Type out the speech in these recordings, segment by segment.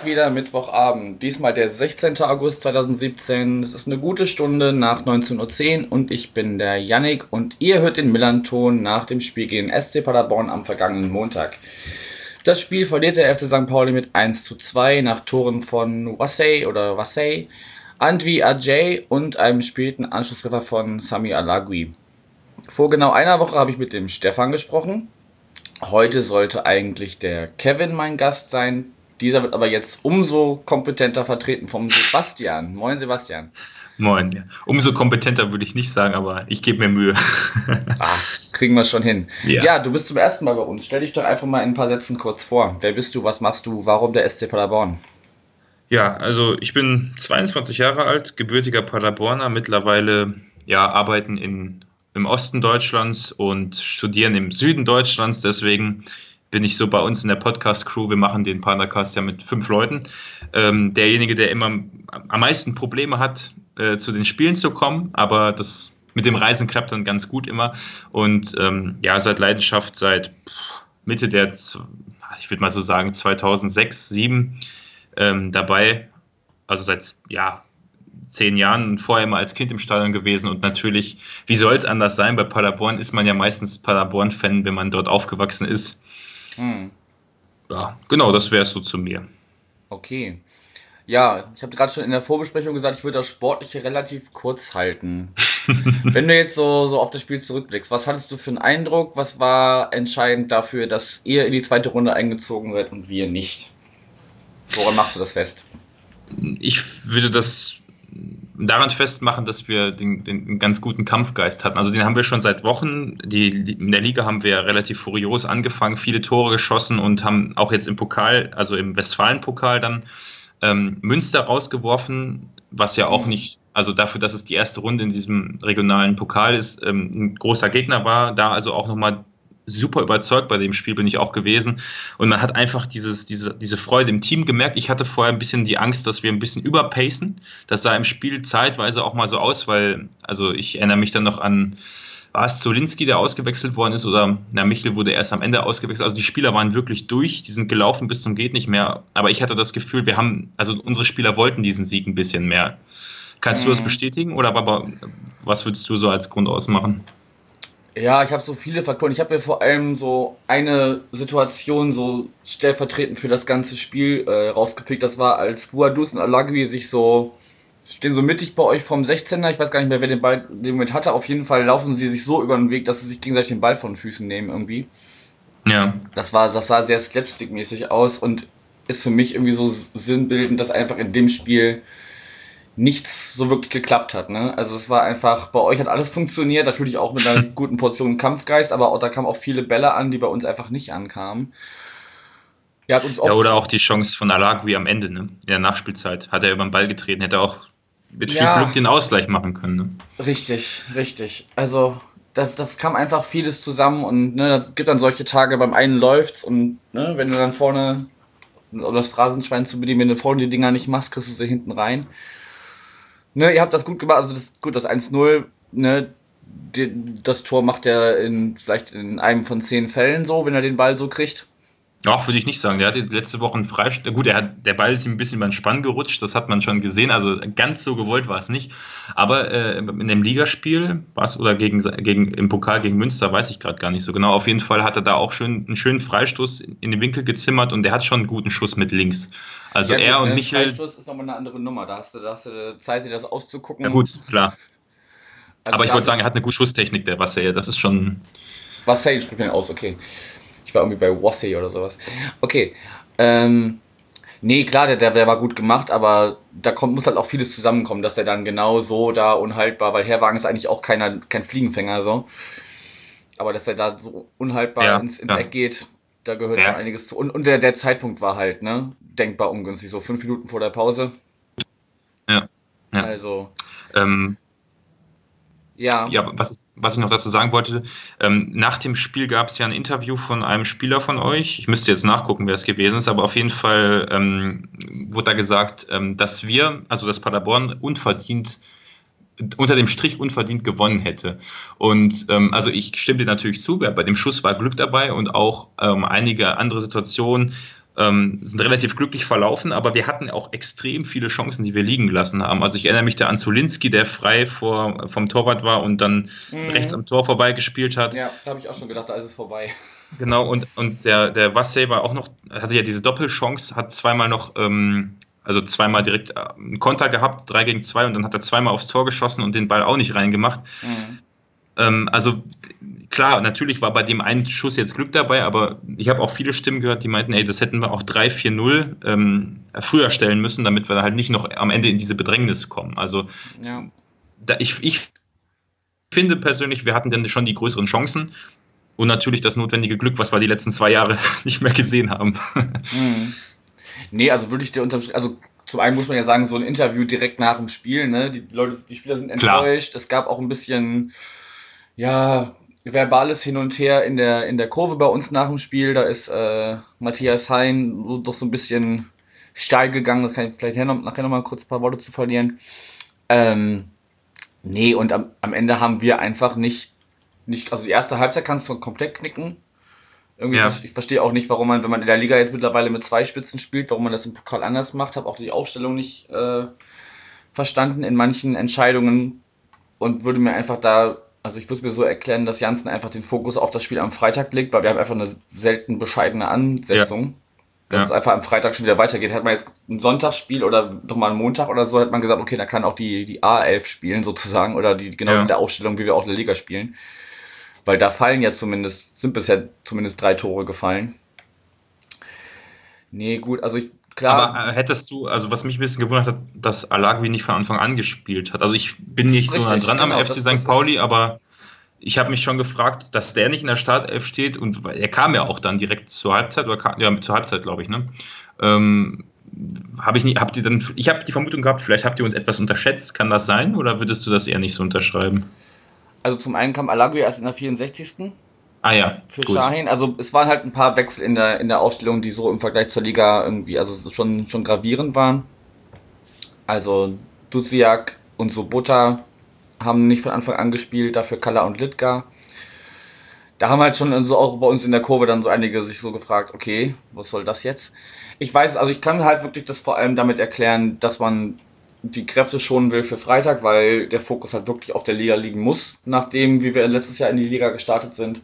ist wieder Mittwochabend, diesmal der 16. August 2017. Es ist eine gute Stunde nach 19.10 Uhr und ich bin der Yannick und ihr hört den Millanton nach dem Spiel gegen SC Paderborn am vergangenen Montag. Das Spiel verliert der FC St. Pauli mit 1 zu 2 nach Toren von Wassey oder Wassey, Andvi Ajay und einem späten Anschlusstreffer von Sami Alagui. Vor genau einer Woche habe ich mit dem Stefan gesprochen. Heute sollte eigentlich der Kevin mein Gast sein. Dieser wird aber jetzt umso kompetenter vertreten vom Sebastian. Moin Sebastian. Moin. Umso kompetenter würde ich nicht sagen, aber ich gebe mir Mühe. Ach, kriegen wir schon hin. Ja. ja. du bist zum ersten Mal bei uns. Stell dich doch einfach mal in ein paar Sätzen kurz vor. Wer bist du? Was machst du? Warum der SC Paderborn? Ja, also ich bin 22 Jahre alt, gebürtiger Paderborner, mittlerweile ja arbeiten in, im Osten Deutschlands und studieren im Süden Deutschlands. Deswegen bin ich so bei uns in der Podcast-Crew. Wir machen den Padercast ja mit fünf Leuten. Ähm, derjenige, der immer am meisten Probleme hat, äh, zu den Spielen zu kommen, aber das mit dem Reisen klappt dann ganz gut immer. Und ähm, ja, seit Leidenschaft, seit Mitte der, ich würde mal so sagen, 2006, 2007 ähm, dabei. Also seit, ja, zehn Jahren vorher immer als Kind im Stadion gewesen und natürlich, wie soll es anders sein? Bei Paderborn ist man ja meistens Paderborn-Fan, wenn man dort aufgewachsen ist. Hm. Ja, genau, das wäre es so zu mir. Okay. Ja, ich habe gerade schon in der Vorbesprechung gesagt, ich würde das Sportliche relativ kurz halten. Wenn du jetzt so, so auf das Spiel zurückblickst, was hattest du für einen Eindruck? Was war entscheidend dafür, dass ihr in die zweite Runde eingezogen seid und wir nicht? Woran machst du das fest? Ich würde das daran festmachen, dass wir den, den ganz guten Kampfgeist hatten. Also den haben wir schon seit Wochen. Die, in der Liga haben wir relativ furios angefangen, viele Tore geschossen und haben auch jetzt im Pokal, also im Westfalen-Pokal dann ähm, Münster rausgeworfen, was ja auch mhm. nicht, also dafür, dass es die erste Runde in diesem regionalen Pokal ist, ähm, ein großer Gegner war, da also auch nochmal super überzeugt bei dem Spiel bin ich auch gewesen. Und man hat einfach dieses, diese, diese Freude im Team gemerkt. Ich hatte vorher ein bisschen die Angst, dass wir ein bisschen überpacen. Das sah im Spiel zeitweise auch mal so aus, weil, also ich erinnere mich dann noch an, war es Zolinski, der ausgewechselt worden ist, oder na, Michel wurde erst am Ende ausgewechselt. Also die Spieler waren wirklich durch, die sind gelaufen bis zum Geht nicht mehr. Aber ich hatte das Gefühl, wir haben, also unsere Spieler wollten diesen Sieg ein bisschen mehr. Kannst du das mhm. bestätigen oder aber was würdest du so als Grund ausmachen? Ja, ich habe so viele Faktoren. Ich habe mir vor allem so eine Situation so stellvertretend für das ganze Spiel äh, rausgepickt. Das war, als Buadus und Alagui sich so stehen so mittig bei euch vom 16er. Ich weiß gar nicht mehr, wer den Ball den Moment hatte. Auf jeden Fall laufen sie sich so über den Weg, dass sie sich gegenseitig den Ball von den Füßen nehmen irgendwie. Ja. Das war, das sah sehr slapstick-mäßig aus und ist für mich irgendwie so sinnbildend, dass einfach in dem Spiel nichts so wirklich geklappt hat. Ne? Also es war einfach, bei euch hat alles funktioniert, natürlich auch mit einer guten Portion Kampfgeist, aber auch, da kamen auch viele Bälle an, die bei uns einfach nicht ankamen. Ja, hat uns ja oder auch die Chance von Alagui am Ende, ne? in der Nachspielzeit. Hat er über den Ball getreten, hätte auch mit viel ja, Glück den Ausgleich machen können. Ne? Richtig, richtig. Also das, das kam einfach vieles zusammen und ne, das gibt dann solche Tage, beim einen läuft's und ne, wenn du dann vorne, um das Phrasenschwein zu bedienen, wenn du vorne die Dinger nicht machst, kriegst du sie hinten rein ne, ihr habt das gut gemacht, also das gut, das 1-0, ne, das Tor macht er in vielleicht in einem von zehn Fällen so, wenn er den Ball so kriegt. Ach, würde ich nicht sagen. Der hatte letzte Woche einen Freistoß. Gut, er hat, der Ball ist ihm ein bisschen über den Spann gerutscht, das hat man schon gesehen. Also ganz so gewollt war es nicht. Aber äh, in dem Ligaspiel war es oder gegen, gegen, im Pokal gegen Münster, weiß ich gerade gar nicht so genau. Auf jeden Fall hat er da auch schön, einen schönen Freistoß in den Winkel gezimmert und der hat schon einen guten Schuss mit links. Also ja, er gut, und Michael. Freistoß ist nochmal eine andere Nummer. Da hast du, da hast du Zeit, dir das auszugucken. Ja, gut, klar. Also Aber ich wollte sagen, er hat eine gute Schusstechnik, der Wasser. Das ist schon. Wasser spricht mir aus, okay. Ich war irgendwie bei Wassey oder sowas. Okay. Ähm, nee, klar, der, der, der war gut gemacht, aber da kommt, muss halt auch vieles zusammenkommen, dass der dann genau so da unhaltbar, weil Herwagen ist eigentlich auch keiner, kein Fliegenfänger so. Aber dass er da so unhaltbar ja, ins, ins ja. Eck geht, da gehört ja. schon einiges zu. Und, und der, der Zeitpunkt war halt, ne, denkbar ungünstig, so fünf Minuten vor der Pause. Ja. ja. Also. Ähm, ja. Ja, was, was ich noch dazu sagen wollte, ähm, nach dem Spiel gab es ja ein Interview von einem Spieler von euch. Ich müsste jetzt nachgucken, wer es gewesen ist, aber auf jeden Fall ähm, wurde da gesagt, ähm, dass wir, also dass Paderborn unverdient unter dem Strich unverdient gewonnen hätte. Und ähm, also ich stimme dir natürlich zu, bei dem Schuss war Glück dabei und auch ähm, einige andere Situationen ähm, sind relativ glücklich verlaufen, aber wir hatten auch extrem viele Chancen, die wir liegen gelassen haben. Also ich erinnere mich da an Zulinski, der frei vor, vom Torwart war und dann mhm. rechts am Tor vorbeigespielt hat. Ja, da habe ich auch schon gedacht, da ist es vorbei. Genau, und, und der, der Wassey war auch noch, hatte ja diese Doppelchance, hat zweimal noch ähm, also zweimal direkt äh, einen Konter gehabt, drei gegen zwei und dann hat er zweimal aufs Tor geschossen und den Ball auch nicht reingemacht. Mhm. Ähm, also klar, natürlich war bei dem einen Schuss jetzt Glück dabei, aber ich habe auch viele Stimmen gehört, die meinten, ey, das hätten wir auch 3-4-0 ähm, früher stellen müssen, damit wir halt nicht noch am Ende in diese Bedrängnis kommen. Also ja. da, ich, ich finde persönlich, wir hatten dann schon die größeren Chancen und natürlich das notwendige Glück, was wir die letzten zwei Jahre nicht mehr gesehen haben. Mhm. Nee, also würde ich dir unterm also zum einen muss man ja sagen, so ein Interview direkt nach dem Spiel, ne? Die Leute, die Spieler sind enttäuscht. Klar. Es gab auch ein bisschen, ja, verbales Hin und Her in der, in der Kurve bei uns nach dem Spiel. Da ist äh, Matthias Hein so, doch so ein bisschen steil gegangen. Das kann ich vielleicht nachher noch mal kurz ein paar Worte zu verlieren. Ähm, nee, und am, am Ende haben wir einfach nicht, nicht, also die erste Halbzeit kannst du komplett knicken. Irgendwie, ja. ich, ich verstehe auch nicht, warum man, wenn man in der Liga jetzt mittlerweile mit zwei Spitzen spielt, warum man das im Pokal anders macht. Habe auch die Aufstellung nicht äh, verstanden in manchen Entscheidungen und würde mir einfach da, also ich würde mir so erklären, dass Janssen einfach den Fokus auf das Spiel am Freitag legt, weil wir haben einfach eine selten bescheidene Ansetzung. Ja. Dass ja. es einfach am Freitag schon wieder weitergeht. Hat man jetzt ein Sonntagsspiel oder nochmal einen Montag oder so, hat man gesagt, okay, da kann auch die, die A11 spielen sozusagen oder die genau ja. in der Aufstellung, wie wir auch in der Liga spielen. Weil da fallen ja zumindest, sind bisher zumindest drei Tore gefallen. Nee, gut, also ich, klar. Aber äh, hättest du, also was mich ein bisschen gewundert hat, dass Alagui nicht von Anfang an gespielt hat. Also ich bin nicht Richtig, so nah dran genau, am FC St. Pauli, aber ich habe mich schon gefragt, dass der nicht in der Startelf steht und er kam ja auch dann direkt zur Halbzeit oder kam, ja zur Halbzeit, glaube ich, ne? Ähm, habe ich nicht, habt ihr dann, ich habe die Vermutung gehabt, vielleicht habt ihr uns etwas unterschätzt, kann das sein oder würdest du das eher nicht so unterschreiben? Also zum einen kam Alagui erst in der 64. Ah ja. Für gut. Shahin. Also es waren halt ein paar Wechsel in der, in der Aufstellung, die so im Vergleich zur Liga irgendwie, also schon, schon gravierend waren. Also Duziak und Sobota haben nicht von Anfang an gespielt, dafür Kalla und Litka. Da haben halt schon so auch bei uns in der Kurve dann so einige sich so gefragt, okay, was soll das jetzt? Ich weiß, also ich kann halt wirklich das vor allem damit erklären, dass man die Kräfte schonen will für Freitag, weil der Fokus halt wirklich auf der Liga liegen muss, nachdem, wie wir letztes Jahr in die Liga gestartet sind.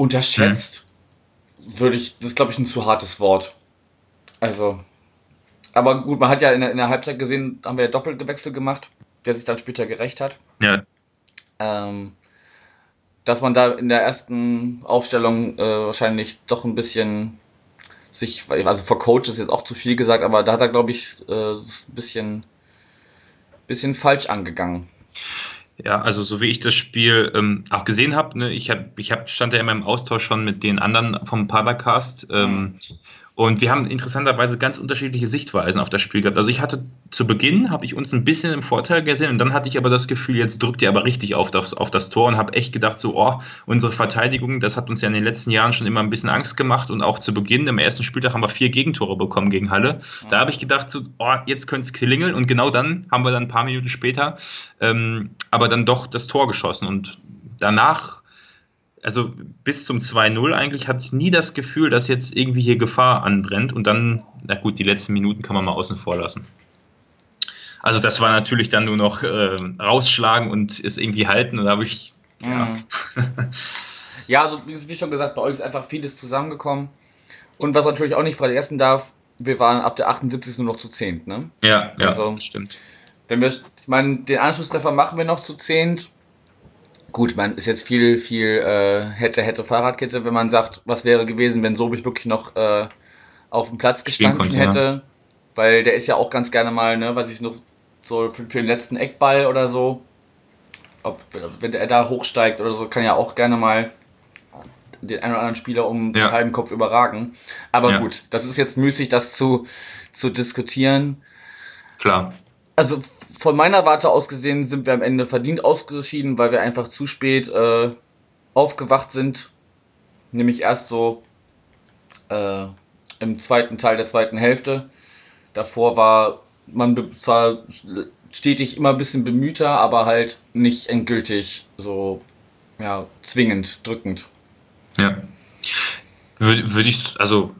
Unterschätzt hm. würde ich, das ist glaube ich ein zu hartes Wort. Also, aber gut, man hat ja in der, in der Halbzeit gesehen, haben wir ja Doppelgewechsel gemacht, der sich dann später gerecht hat. Ja. Ähm, dass man da in der ersten Aufstellung äh, wahrscheinlich doch ein bisschen sich, also vor Coach ist jetzt auch zu viel gesagt, aber da hat er, glaube ich, äh, ein bisschen, bisschen falsch angegangen. Ja, also so wie ich das Spiel ähm, auch gesehen habe, ne, ich, hab, ich hab, stand ja immer im Austausch schon mit den anderen vom Padercast. Ähm, mhm. Und wir haben interessanterweise ganz unterschiedliche Sichtweisen auf das Spiel gehabt. Also ich hatte zu Beginn, habe ich uns ein bisschen im Vorteil gesehen und dann hatte ich aber das Gefühl, jetzt drückt ihr aber richtig auf das, auf das Tor und habe echt gedacht, so, oh, unsere Verteidigung, das hat uns ja in den letzten Jahren schon immer ein bisschen Angst gemacht und auch zu Beginn, im ersten Spieltag haben wir vier Gegentore bekommen gegen Halle. Da habe ich gedacht, so, oh, jetzt könnte es klingeln und genau dann haben wir dann ein paar Minuten später ähm, aber dann doch das Tor geschossen und danach also bis zum 2-0 eigentlich hatte ich nie das Gefühl, dass jetzt irgendwie hier Gefahr anbrennt und dann, na gut, die letzten Minuten kann man mal außen vor lassen. Also das war natürlich dann nur noch äh, rausschlagen und es irgendwie halten und da habe ich, ja. Mhm. ja, also wie schon gesagt, bei euch ist einfach vieles zusammengekommen und was natürlich auch nicht vergessen darf, wir waren ab der 78. nur noch zu 10, ne? Ja, ja, also, stimmt. Wenn wir, ich meine, den Anschlusstreffer machen wir noch zu 10, Gut, man ist jetzt viel, viel äh, hätte, hätte Fahrradkette, wenn man sagt, was wäre gewesen, wenn Sobich wirklich noch äh, auf dem Platz gestanden konnte, hätte. Ja. Weil der ist ja auch ganz gerne mal, ne, weiß ich noch, so für, für den letzten Eckball oder so. Ob, wenn er da hochsteigt oder so, kann ja auch gerne mal den einen oder anderen Spieler um ja. den halben Kopf überragen. Aber ja. gut, das ist jetzt müßig, das zu, zu diskutieren. Klar. Also von meiner Warte aus gesehen sind wir am Ende verdient ausgeschieden, weil wir einfach zu spät äh, aufgewacht sind. Nämlich erst so äh, im zweiten Teil der zweiten Hälfte. Davor war man zwar stetig immer ein bisschen bemühter, aber halt nicht endgültig so ja, zwingend, drückend. Ja. Würde, würde ich, also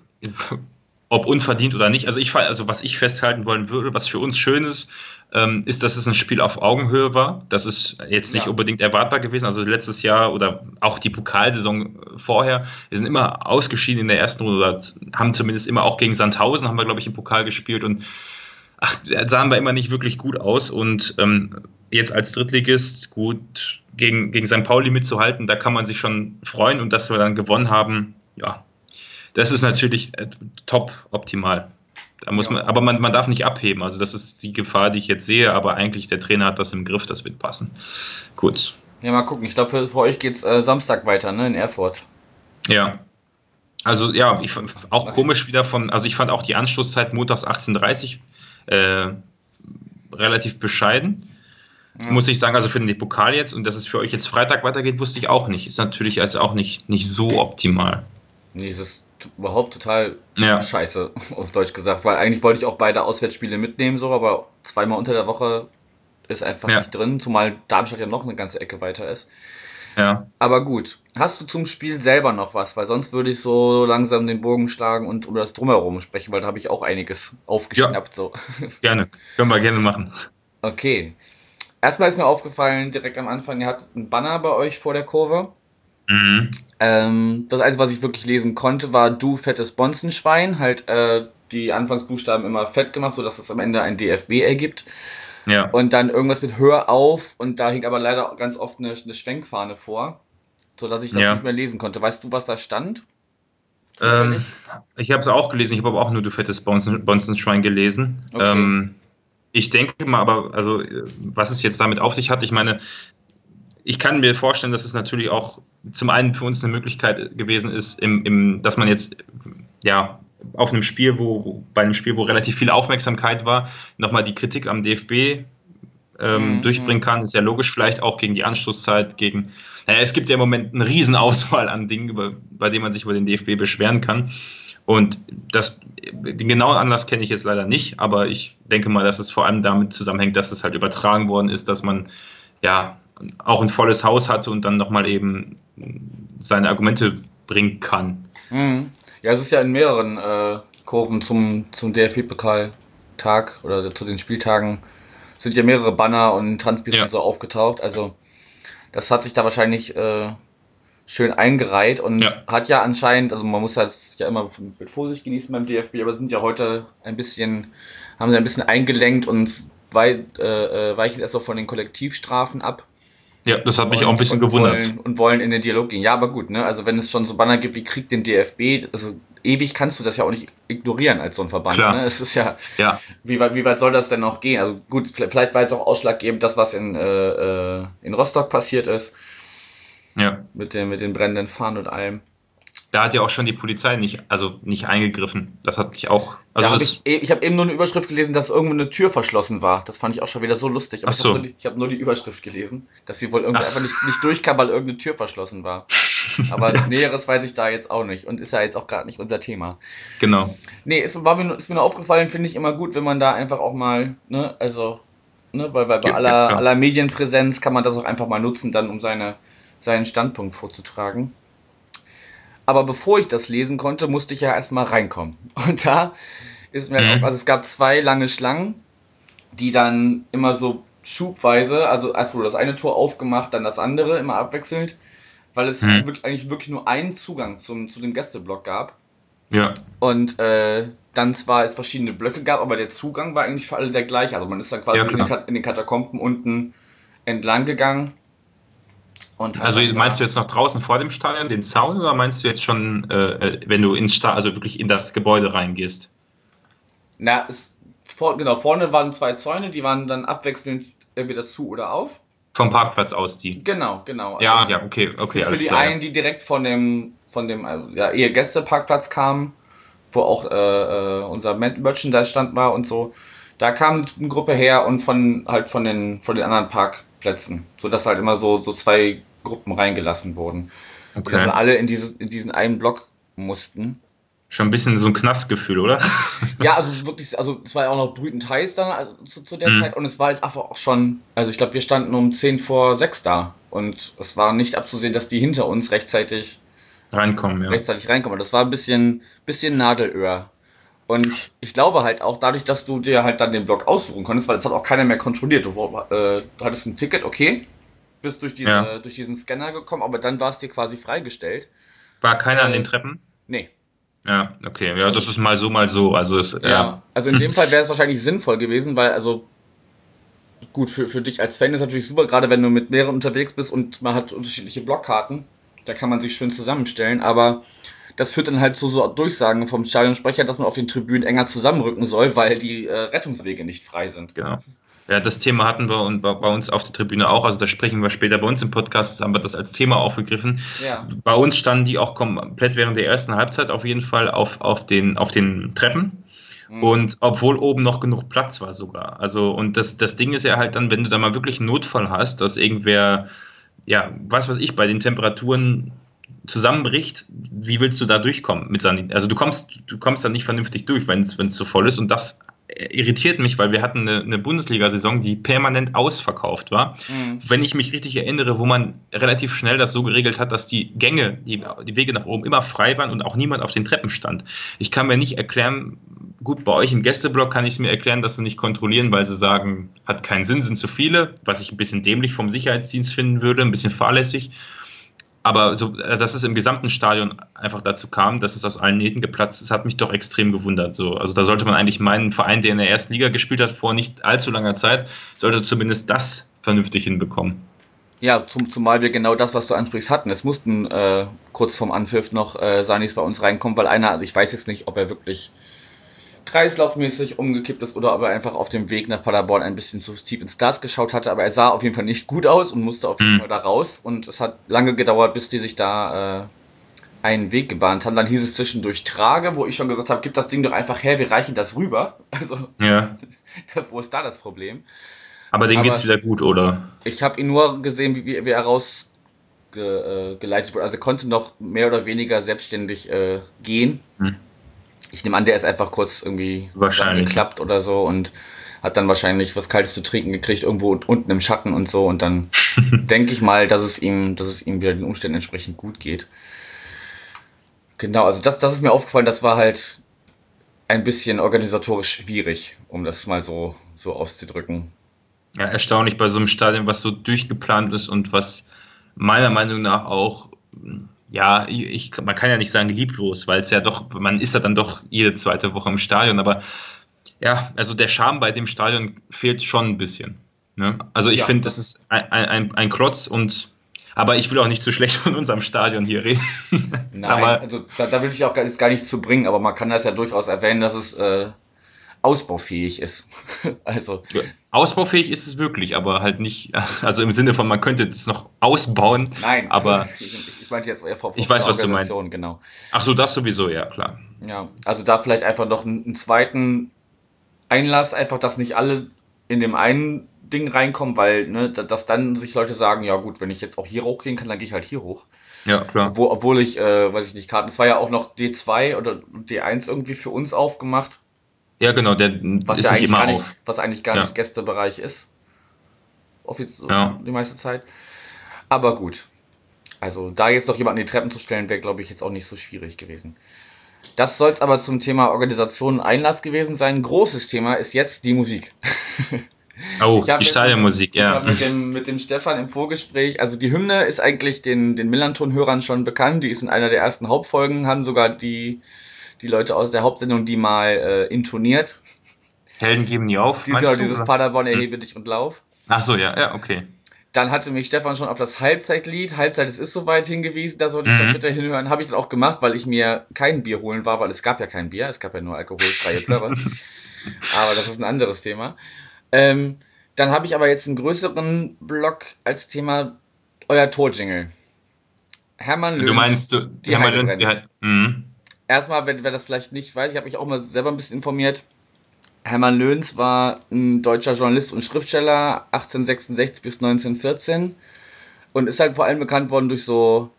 ob unverdient oder nicht. Also ich also was ich festhalten wollen würde, was für uns schön ist, ähm, ist, dass es ein Spiel auf Augenhöhe war. Das ist jetzt nicht ja. unbedingt erwartbar gewesen. Also letztes Jahr oder auch die Pokalsaison vorher, wir sind immer ausgeschieden in der ersten Runde oder haben zumindest immer auch gegen Sandhausen, haben wir, glaube ich, im Pokal gespielt und ach, sahen wir immer nicht wirklich gut aus. Und ähm, jetzt als Drittligist gut gegen, gegen St. Pauli mitzuhalten, da kann man sich schon freuen und dass wir dann gewonnen haben, ja, das ist natürlich äh, top optimal. Da muss ja. man, aber man, man darf nicht abheben. Also das ist die Gefahr, die ich jetzt sehe, aber eigentlich der Trainer hat das im Griff, das wird passen. Gut. Ja, mal gucken. Ich glaube, für, für euch geht es äh, Samstag weiter, ne? In Erfurt. Ja. Also ja, ich fand auch okay. komisch wieder von, also ich fand auch die Anschlusszeit montags 18.30 äh, relativ bescheiden. Ja. Muss ich sagen, also für den Pokal jetzt und dass es für euch jetzt Freitag weitergeht, wusste ich auch nicht. Ist natürlich also auch nicht, nicht so optimal. Nee, es ist überhaupt total ja. scheiße, auf Deutsch gesagt. Weil eigentlich wollte ich auch beide Auswärtsspiele mitnehmen, so, aber zweimal unter der Woche ist einfach ja. nicht drin, zumal Darmstadt ja noch eine ganze Ecke weiter ist. Ja. Aber gut, hast du zum Spiel selber noch was? Weil sonst würde ich so langsam den Bogen schlagen und über das Drumherum sprechen, weil da habe ich auch einiges aufgeschnappt. Ja. So. Gerne, können wir gerne machen. Okay. Erstmal ist mir aufgefallen, direkt am Anfang, ihr hattet einen Banner bei euch vor der Kurve. Mhm. Ähm, das Einzige, was ich wirklich lesen konnte, war du fettes Bonzenschwein. Halt äh, die Anfangsbuchstaben immer fett gemacht, sodass es am Ende ein DFB ergibt. Ja. Und dann irgendwas mit Hör auf und da hing aber leider ganz oft eine, eine Schwenkfahne vor, sodass ich das ja. nicht mehr lesen konnte. Weißt du, was da stand? Ähm, ich habe es auch gelesen, ich habe aber auch nur du fettes Bonzen, Bonzenschwein gelesen. Okay. Ähm, ich denke mal, aber also was es jetzt damit auf sich hat, ich meine, ich kann mir vorstellen, dass es natürlich auch zum einen für uns eine Möglichkeit gewesen ist, im, im, dass man jetzt ja auf einem Spiel, wo, wo, bei einem Spiel, wo relativ viel Aufmerksamkeit war, nochmal die Kritik am DFB ähm, mhm. durchbringen kann. Ist ja logisch, vielleicht auch gegen die Anschlusszeit, gegen. Naja, es gibt ja im Moment eine Riesenauswahl an Dingen, über, bei denen man sich über den DFB beschweren kann. Und das, den genauen Anlass kenne ich jetzt leider nicht, aber ich denke mal, dass es vor allem damit zusammenhängt, dass es halt übertragen worden ist, dass man ja auch ein volles Haus hatte und dann nochmal eben seine Argumente bringen kann. Mhm. Ja, es ist ja in mehreren äh, Kurven zum, zum DFB-Pokal-Tag oder zu den Spieltagen sind ja mehrere Banner und Transbiers ja. und so aufgetaucht. Also das hat sich da wahrscheinlich äh, schön eingereiht und ja. hat ja anscheinend, also man muss halt ja immer mit Vorsicht genießen beim DFB, aber sind ja heute ein bisschen, haben sie ein bisschen eingelenkt und wei äh, äh weichen erstmal von den Kollektivstrafen ab. Ja, das hat mich und, auch ein bisschen und gewundert. Wollen, und wollen in den Dialog gehen. Ja, aber gut, ne? Also wenn es schon so Banner gibt wie Krieg den DFB, also ewig kannst du das ja auch nicht ignorieren als so ein Verband. Klar. Ne? Es ist ja, ja. Wie, weit, wie weit soll das denn noch gehen? Also gut, vielleicht war jetzt auch ausschlaggebend das, was in, äh, äh, in Rostock passiert ist. Ja. Mit, den, mit den brennenden Fahnen und allem da hat ja auch schon die Polizei nicht, also nicht eingegriffen. Das hat mich auch. Also hab ich e, ich habe eben nur eine Überschrift gelesen, dass irgendwo eine Tür verschlossen war. Das fand ich auch schon wieder so lustig. Aber Ach so. ich habe nur, hab nur, die Überschrift gelesen, dass sie wohl irgendwie Ach. einfach nicht, nicht durchkam, weil irgendeine Tür verschlossen war. Aber Näheres weiß ich da jetzt auch nicht und ist ja jetzt auch gerade nicht unser Thema. Genau. Nee, es war mir, ist mir nur aufgefallen, finde ich immer gut, wenn man da einfach auch mal, ne, also, ne, weil, weil bei ja, aller, ja, aller Medienpräsenz kann man das auch einfach mal nutzen, dann um seine, seinen Standpunkt vorzutragen. Aber bevor ich das lesen konnte, musste ich ja erstmal reinkommen. Und da ist mir, mhm. also es gab zwei lange Schlangen, die dann immer so schubweise, also erst wurde das eine Tor aufgemacht, dann das andere, immer abwechselnd, weil es mhm. wirklich, eigentlich wirklich nur einen Zugang zum, zu dem Gästeblock gab. Ja. Und äh, dann zwar es verschiedene Blöcke gab, aber der Zugang war eigentlich für alle der gleiche. Also man ist dann quasi ja, in, den in den Katakomben unten entlang gegangen also meinst du jetzt noch draußen vor dem Stadion den Zaun oder meinst du jetzt schon, äh, äh wenn du ins Stadion, also wirklich in das Gebäude reingehst? Na, es, vor, genau, vorne waren zwei Zäune, die waren dann abwechselnd entweder zu oder auf. Vom Parkplatz aus die. Genau, genau. Ja, also ja, okay, okay. Für, die klar, einen, die direkt von dem, von dem also, ja, eher Gästeparkplatz kamen, wo auch äh, äh, unser Merchandise-Stand war und so, da kam eine Gruppe her und von halt von den von den anderen Parkplätzen, so dass halt immer so so zwei Gruppen reingelassen wurden. Okay. Die dann alle in, dieses, in diesen einen Block mussten. Schon ein bisschen so ein Knastgefühl, oder? ja, also wirklich, also es war ja auch noch brütend heiß dann also zu, zu, der mhm. Zeit und es war halt einfach auch schon, also ich glaube, wir standen um 10 vor 6 da und es war nicht abzusehen, dass die hinter uns rechtzeitig reinkommen, ja. Rechtzeitig reinkommen. Das war ein bisschen, bisschen Nadelöhr. Und ich glaube halt auch dadurch, dass du dir halt dann den Block aussuchen konntest, weil es hat auch keiner mehr kontrolliert. Du, äh, du hattest ein Ticket, okay, bist durch, diese, ja. durch diesen Scanner gekommen, aber dann war es dir quasi freigestellt. War keiner äh, an den Treppen? Nee. Ja, okay. Ja, das ist mal so, mal so. Also, es, ja. ja. Also in dem Fall wäre es wahrscheinlich sinnvoll gewesen, weil, also, gut, für, für dich als Fan ist natürlich super, gerade wenn du mit mehreren unterwegs bist und man hat unterschiedliche Blockkarten. Da kann man sich schön zusammenstellen, aber das führt dann halt zu so Durchsagen vom Stadionsprecher, dass man auf den Tribünen enger zusammenrücken soll, weil die äh, Rettungswege nicht frei sind. Genau. Ja, das Thema hatten wir und bei uns auf der Tribüne auch. Also da sprechen wir später bei uns im Podcast, haben wir das als Thema aufgegriffen. Ja. Bei uns standen die auch komplett während der ersten Halbzeit auf jeden Fall auf, auf, den, auf den Treppen. Mhm. Und obwohl oben noch genug Platz war sogar. Also, und das, das Ding ist ja halt dann, wenn du da mal wirklich einen Notfall hast, dass irgendwer, ja, was weiß ich, bei den Temperaturen zusammenbricht, wie willst du da durchkommen mit Sanität? Also du kommst, du kommst da nicht vernünftig durch, wenn es zu voll ist. Und das irritiert mich, weil wir hatten eine, eine Bundesliga-Saison, die permanent ausverkauft war. Mhm. Wenn ich mich richtig erinnere, wo man relativ schnell das so geregelt hat, dass die Gänge, die, die Wege nach oben immer frei waren und auch niemand auf den Treppen stand. Ich kann mir nicht erklären, gut, bei euch im Gästeblock kann ich es mir erklären, dass sie nicht kontrollieren, weil sie sagen, hat keinen Sinn, sind zu viele, was ich ein bisschen dämlich vom Sicherheitsdienst finden würde, ein bisschen fahrlässig aber so, äh, dass es im gesamten Stadion einfach dazu kam, dass es aus allen Nähten geplatzt ist, hat mich doch extrem gewundert. So, also da sollte man eigentlich meinen, Verein, der in der ersten Liga gespielt hat, vor nicht allzu langer Zeit, sollte zumindest das vernünftig hinbekommen. Ja, zum, zumal wir genau das, was du ansprichst, hatten. Es mussten äh, kurz vorm Anpfiff noch äh, Sanis bei uns reinkommen, weil einer, also ich weiß jetzt nicht, ob er wirklich kreislaufmäßig umgekippt ist oder ob er einfach auf dem Weg nach Paderborn ein bisschen zu tief ins Glas geschaut hatte, aber er sah auf jeden Fall nicht gut aus und musste auf jeden mhm. Fall da raus und es hat lange gedauert, bis die sich da äh, einen Weg gebahnt haben. Dann hieß es zwischendurch Trage, wo ich schon gesagt habe, gib das Ding doch einfach her, wir reichen das rüber. Also, ja. wo ist da das Problem? Aber dem geht's wieder gut, oder? Ich habe ihn nur gesehen, wie, wie er rausgeleitet äh, wurde. Also konnte noch mehr oder weniger selbstständig äh, gehen. Hm ich nehme an, der ist einfach kurz irgendwie geklappt oder so und hat dann wahrscheinlich was Kaltes zu trinken gekriegt, irgendwo unten im Schatten und so. Und dann denke ich mal, dass es ihm, dass es ihm wieder den Umständen entsprechend gut geht. Genau, also das, das ist mir aufgefallen, das war halt ein bisschen organisatorisch schwierig, um das mal so, so auszudrücken. Ja, erstaunlich bei so einem Stadion, was so durchgeplant ist und was meiner Meinung nach auch ja, ich, man kann ja nicht sagen lieblos, weil es ja doch, man ist ja dann doch jede zweite Woche im Stadion, aber ja, also der Charme bei dem Stadion fehlt schon ein bisschen. Ne? Also ich ja. finde, das ist ein, ein, ein Klotz und aber ich will auch nicht zu schlecht von unserem Stadion hier reden. Nein, also da, da, will ich auch gar, gar nichts zu bringen, aber man kann das ja durchaus erwähnen, dass es äh, ausbaufähig ist. also ja, ausbaufähig ist es wirklich, aber halt nicht, also im Sinne von, man könnte das noch ausbauen. Nein, aber ich, meinte jetzt eher vor, vor Ich weiß, was du meinst. Genau. Ach so, das sowieso, ja, klar. Ja, also da vielleicht einfach noch einen, einen zweiten Einlass, einfach, dass nicht alle in dem einen Ding reinkommen, weil, ne, dass dann sich Leute sagen, ja gut, wenn ich jetzt auch hier hochgehen kann, dann gehe ich halt hier hoch. Ja, klar. Obwohl, obwohl ich, äh, weiß ich nicht, Karten, es war ja auch noch D2 oder D1 irgendwie für uns aufgemacht. Ja, genau, der was ist ja nicht immer nicht, Was eigentlich gar ja. nicht Gästebereich ist. Offiziell ja. die meiste Zeit. Aber gut. Also da jetzt noch jemand an die Treppen zu stellen, wäre, glaube ich, jetzt auch nicht so schwierig gewesen. Das soll es aber zum Thema Organisation und Einlass gewesen sein. Großes Thema ist jetzt die Musik. Oh, die Stadionmusik, ja. Mit dem, mit dem Stefan im Vorgespräch, also die Hymne ist eigentlich den, den Millanton-Hörern schon bekannt. Die ist in einer der ersten Hauptfolgen, haben sogar die die Leute aus der Hauptsendung die mal äh, intoniert. Helden geben nie auf. Die, genau, dieses Paderborn erhebe dich und lauf. Ach so, ja, ja, okay. Dann hatte mich Stefan schon auf das Halbzeitlied, Halbzeit, es ist soweit hingewiesen, da sollte ich mhm. doch bitte hinhören. Habe ich dann auch gemacht, weil ich mir kein Bier holen war, weil es gab ja kein Bier, es gab ja nur alkoholfreie Plörre. aber das ist ein anderes Thema. Ähm, dann habe ich aber jetzt einen größeren Block als Thema euer Torjingle. Hermann Löns. Du meinst, du, die Hermann Löns, die halt, mhm erstmal, wenn wer das vielleicht nicht weiß, ich habe mich auch mal selber ein bisschen informiert. Hermann Löhns war ein deutscher Journalist und Schriftsteller 1866 bis 1914 und ist halt vor allem bekannt worden durch so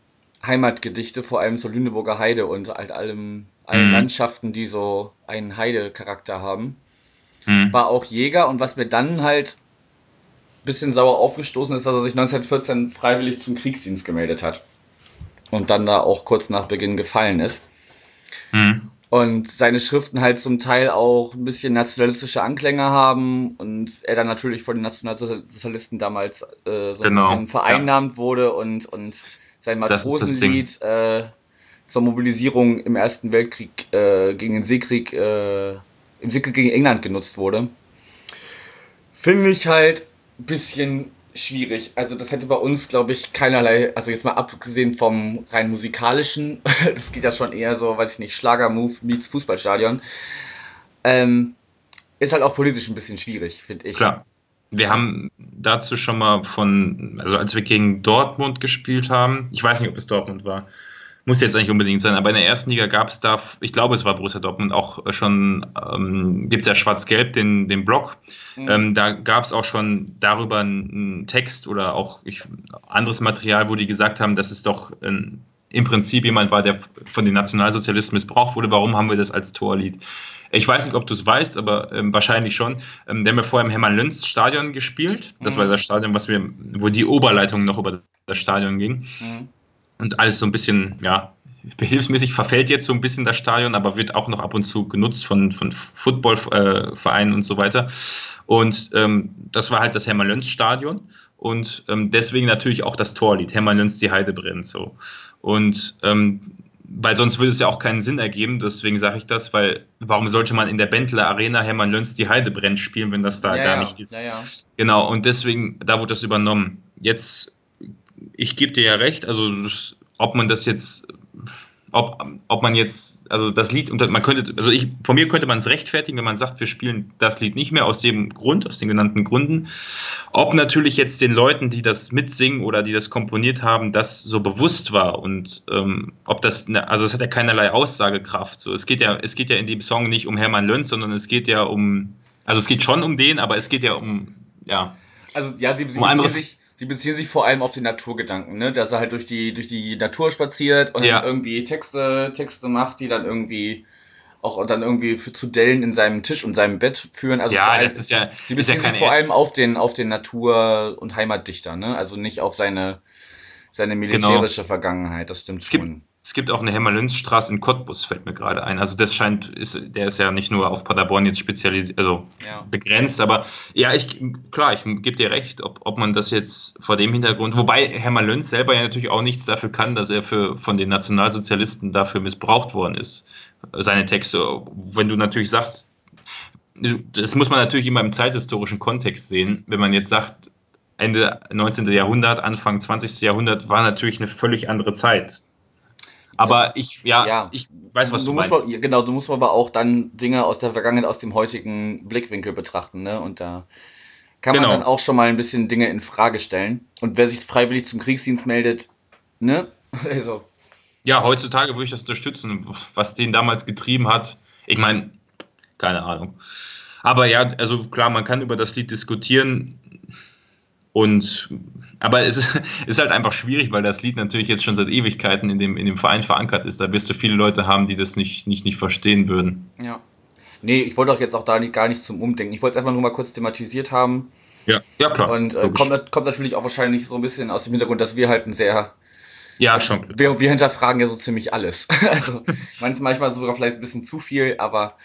Heimatgedichte, vor allem zur Lüneburger Heide und halt allem, allen Mhm. Landschaften, die so einen Heidecharakter haben. Hm. War auch Jäger und was mir dann halt ein bisschen sauer aufgestoßen ist, dass er sich 1914 freiwillig zum Kriegsdienst gemeldet hat. Und dann da auch kurz nach Beginn gefallen ist. Hm. Und seine Schriften halt zum Teil auch ein bisschen nationalistische Anklänge haben und er dann natürlich von den Nationalsozialisten damals äh, so Genau, ein bisschen vereinnahmt wurde und, und sein. Matrosenlied äh, zur Mobilisierung im Ersten Weltkrieg äh, gegen den Seekrieg, äh, im Seekrieg gegen England genutzt wurde. Finde ich halt ein bisschen schwierig. Also das hätte bei uns, glaube ich, keinerlei, also jetzt mal abgesehen vom rein musikalischen, das geht ja schon eher so, weiß ich nicht, Schlagermove meets Fußballstadion, ähm, ist halt auch politisch ein bisschen schwierig, finde ich. Klar. Wir haben dazu schon mal von, also als wir gegen Dortmund gespielt haben, ich weiß nicht, ob es Dortmund war, muss jetzt eigentlich unbedingt sein, aber in der ersten Liga gab es da, ich glaube, es war Borussia Dortmund, auch schon, ähm, gibt es ja Schwarz-Gelb, den, den Blog. Mhm. Ähm, da gab es auch schon darüber einen, Text oder auch ich, anderes Material, wo die gesagt haben, dass es doch ähm, im Prinzip jemand war, der von den Nationalsozialisten missbraucht wurde. Warum haben wir das als Torlied? Ich weiß nicht, ob du es weißt, aber ähm, wahrscheinlich schon. Ähm, der haben wir vorher im Hermann-Lünz-Stadion gespielt. Das Mhm. war das Stadion, was wir, wo die Oberleitung noch über das Stadion ging. Mhm. Und alles so ein bisschen, ja, behilfsmäßig verfällt jetzt so ein bisschen das Stadion, aber wird auch noch ab und zu genutzt von, von Footballvereinen und so weiter. Und ähm, das war halt das Hermann-Lönz-Stadion und ähm, deswegen natürlich auch das Torlied, Hermann-Lönz, die Heide brennt so. Und ähm, weil sonst würde es ja auch keinen Sinn ergeben, deswegen sage ich das, weil warum sollte man in der Bentler Arena Hermann Lönz die Heide brennt spielen, wenn das da ja, gar ja, nicht ist? Ja, ja. Genau, und deswegen, da wurde das übernommen. Jetzt, ich gebe dir ja recht, also ob man das jetzt, ob, ob man jetzt, also das Lied, und man könnte, also ich, von mir könnte man es rechtfertigen, wenn man sagt, wir spielen das Lied nicht mehr aus dem Grund, aus den genannten Gründen. Ob natürlich jetzt den Leuten, die das mitsingen oder die das komponiert haben, das so bewusst war und ähm, ob das, ne, also es hat ja keinerlei Aussagekraft. So, es geht ja, es geht ja in dem Song nicht um Hermann Lönz, sondern es geht ja um, also es geht schon um den, aber es geht ja um, ja, Also ja, sie, sie, Um anderes- sich, sie beziehen sich vor allem auf den Naturgedanken, ne? Dass er halt durch die, durch die Natur spaziert und Ja. irgendwie Texte, Texte macht, die dann irgendwie auch und dann irgendwie für, zu Dellen in seinem Tisch und seinem Bett führen. Also Ja, allem, das ist ja- sie ja beziehen kein sich vor allem auf den, auf den Natur- und Heimatdichter, ne? Also nicht auf seine, seine militärische Vergangenheit, das stimmt Es gibt, schon. Es gibt auch eine Hermann-Lünz-Straße in Cottbus, fällt mir gerade ein. Also das scheint, ist, der ist ja nicht nur auf Paderborn jetzt spezialisiert, also Ja. begrenzt, aber ja, ich, klar, ich gebe dir recht, ob, ob man das jetzt vor dem Hintergrund, wobei Hermann Lünz selber ja natürlich auch nichts dafür kann, dass er für, von den Nationalsozialisten dafür missbraucht worden ist, seine Texte. Wenn du natürlich sagst, das muss man natürlich immer im zeithistorischen Kontext sehen, wenn man jetzt sagt, Ende 19. Jahrhundert, Anfang 20. Jahrhundert war natürlich eine völlig andere Zeit. Aber ich, ja, Ja. ich weiß, was du, musst meinst. mal, genau, du musst aber auch dann Dinge aus der Vergangenheit, aus dem heutigen Blickwinkel betrachten, ne? Und da kann man Genau. dann auch schon mal ein bisschen Dinge in Frage stellen. Und wer sich freiwillig zum Kriegsdienst meldet, ne? Also, Ja, heutzutage würde ich das unterstützen, was den damals getrieben hat. Ich meine, keine Ahnung. Aber ja, also klar, man kann über das Lied diskutieren. Und aber es ist, ist halt einfach schwierig, weil das Lied natürlich jetzt schon seit Ewigkeiten in dem, in dem Verein verankert ist. Da wirst du viele Leute haben, die das nicht, nicht, nicht verstehen würden. ja. Nee, ich wollte auch jetzt auch da nicht, gar nicht zum Umdenken. Ich wollte es einfach nur mal kurz thematisiert haben. Ja, ja klar. Und äh, kommt, kommt natürlich auch wahrscheinlich so ein bisschen aus dem Hintergrund, dass wir halt ein sehr ja, schon. Wir, wir hinterfragen ja so ziemlich alles. also manch- manchmal sogar vielleicht ein bisschen zu viel, aber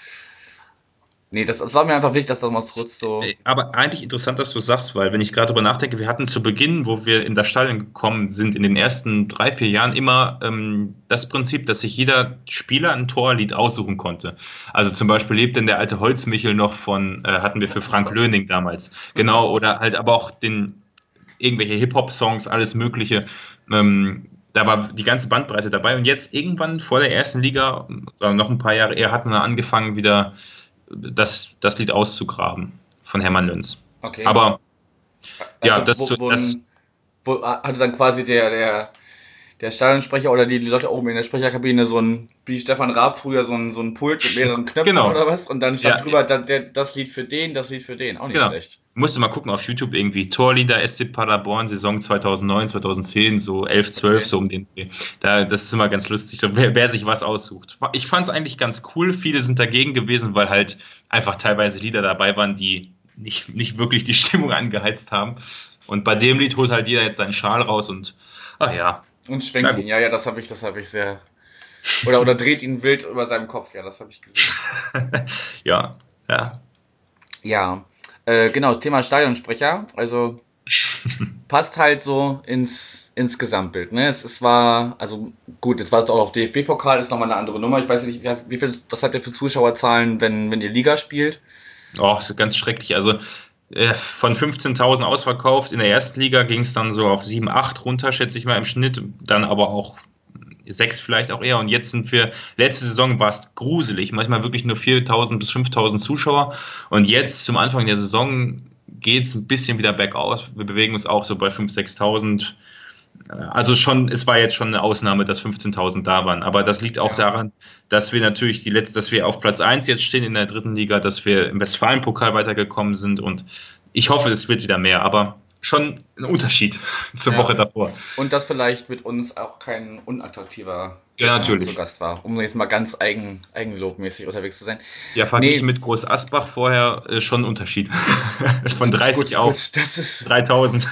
nee, das, das war mir einfach wichtig, dass das mal kurz so. Aber eigentlich interessant, dass du sagst, weil wenn ich gerade darüber nachdenke, wir hatten zu Beginn, wo wir in das Stadion gekommen sind, in den ersten drei, vier Jahren immer ähm, das Prinzip, dass sich jeder Spieler ein Torlied aussuchen konnte. Also zum Beispiel lebt denn der alte Holzmichel noch von, äh, hatten wir für Frank Löning damals. Genau, oder halt aber auch den irgendwelche Hip-Hop-Songs, alles Mögliche. Ähm, da war die ganze Bandbreite dabei. Und jetzt irgendwann vor der ersten Liga, oder noch ein paar Jahre eher, hat man angefangen, wieder das, das Lied auszugraben von Hermann Lünz. Okay. Aber ja, das wo, wo, das- wo hatte dann quasi der, der, der Stadionsprecher oder die Leute oben in der Sprecherkabine so ein, wie Stefan Raab früher, so ein, so ein Pult mit mehreren Knöpfen Genau. oder was und dann stand Ja. drüber, da, der, das Lied für den, das Lied für den. Auch nicht Genau. schlecht. Musste mal gucken auf YouTube irgendwie. Torlieder SC Paderborn, Saison 2009, 2010, so 11, 12, Okay. so um den Dreh. Da, das ist immer ganz lustig, so, wer, wer sich was aussucht. Ich fand es eigentlich ganz cool. Viele sind dagegen gewesen, weil halt einfach teilweise Lieder dabei waren, die nicht, nicht wirklich die Stimmung angeheizt haben. Und bei dem Lied holt halt jeder jetzt seinen Schal raus und, ach ja. Und schwenkt gut. ihn, ja, ja, das habe ich, das habe ich sehr. Oder, oder dreht ihn wild über seinem Kopf, ja, das habe ich gesehen. Ja, ja. Ja, äh, genau, Thema Stadionsprecher. Also passt halt so ins, ins Gesamtbild. Ne? Es, es war, also gut, jetzt war es auch DFB-Pokal, ist nochmal eine andere Nummer. Ich weiß nicht, wie, wie viel, was habt ihr für Zuschauerzahlen, wenn, wenn ihr Liga spielt? Oh, ganz schrecklich. Also von 15.000 ausverkauft. In der ersten Liga ging es dann so auf 7, 8 runter, schätze ich mal im Schnitt. Dann aber auch 6 vielleicht auch eher. Und jetzt sind wir, letzte Saison war es gruselig. Manchmal wirklich nur 4.000 bis 5.000 Zuschauer. Und jetzt zum Anfang der Saison geht es ein bisschen wieder bergaus. Wir bewegen uns auch so bei 5.000, 6.000. Also schon, es war jetzt schon eine Ausnahme, dass 15.000 da waren. Aber das liegt auch daran, dass wir natürlich die letzte, dass wir auf Platz 1 jetzt stehen in der dritten Liga, dass wir im Westfalen-Pokal weitergekommen sind. Und ich hoffe, es wird wieder mehr, aber schon ein Unterschied zur Ja. Woche davor. Und dass vielleicht mit uns auch kein unattraktiver Ja, natürlich. zu Gast war, um jetzt mal ganz eigen, eigenlobmäßig unterwegs zu sein. Ja, verglichen Nee. mit Groß Asbach vorher äh, schon ein Unterschied. Von 30 gut, auf Gut, das ist, 3000.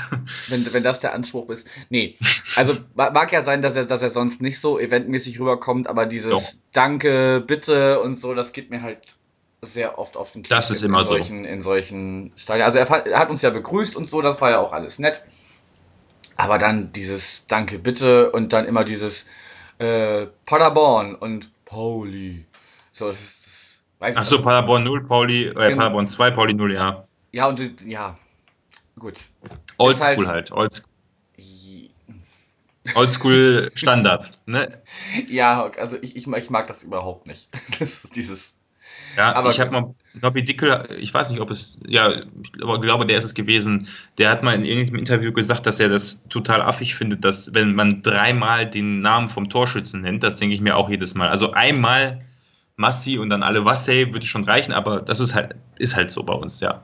wenn, wenn das der Anspruch ist. Nee, also ma- mag ja sein, dass er, dass er sonst nicht so eventmäßig rüberkommt, aber dieses Doch. Danke, bitte und so, das geht mir halt sehr oft auf den Keks Das ist in, immer in so. solchen, in solchen Stadien. Also er, er hat uns ja begrüßt und so, das war ja auch alles nett. Aber dann dieses Danke, bitte und dann immer dieses äh, Paderborn und Pauli. So, das ist, weiß Achso, ich Paderborn 0, Pauli, äh, Genau. Paderborn 2, Pauli 0, ja. Ja, und ja, gut. Oldschool halt- halt, Oldschool. Oldschool Standard. Ne? Ja, also ich, ich, ich mag das überhaupt nicht. Das ist dieses. Ja, Aber ich habe mal, Nobby Dickel, ich weiß nicht, ob es, ja, ich glaube, der ist es gewesen, der hat mal in irgendeinem Interview gesagt, dass er das total affig findet, dass wenn man dreimal den Namen vom Torschützen nennt, das denke ich mir auch jedes Mal. Also einmal Massi und dann alle Wassey würde schon reichen, aber das ist halt, ist halt so bei uns, ja.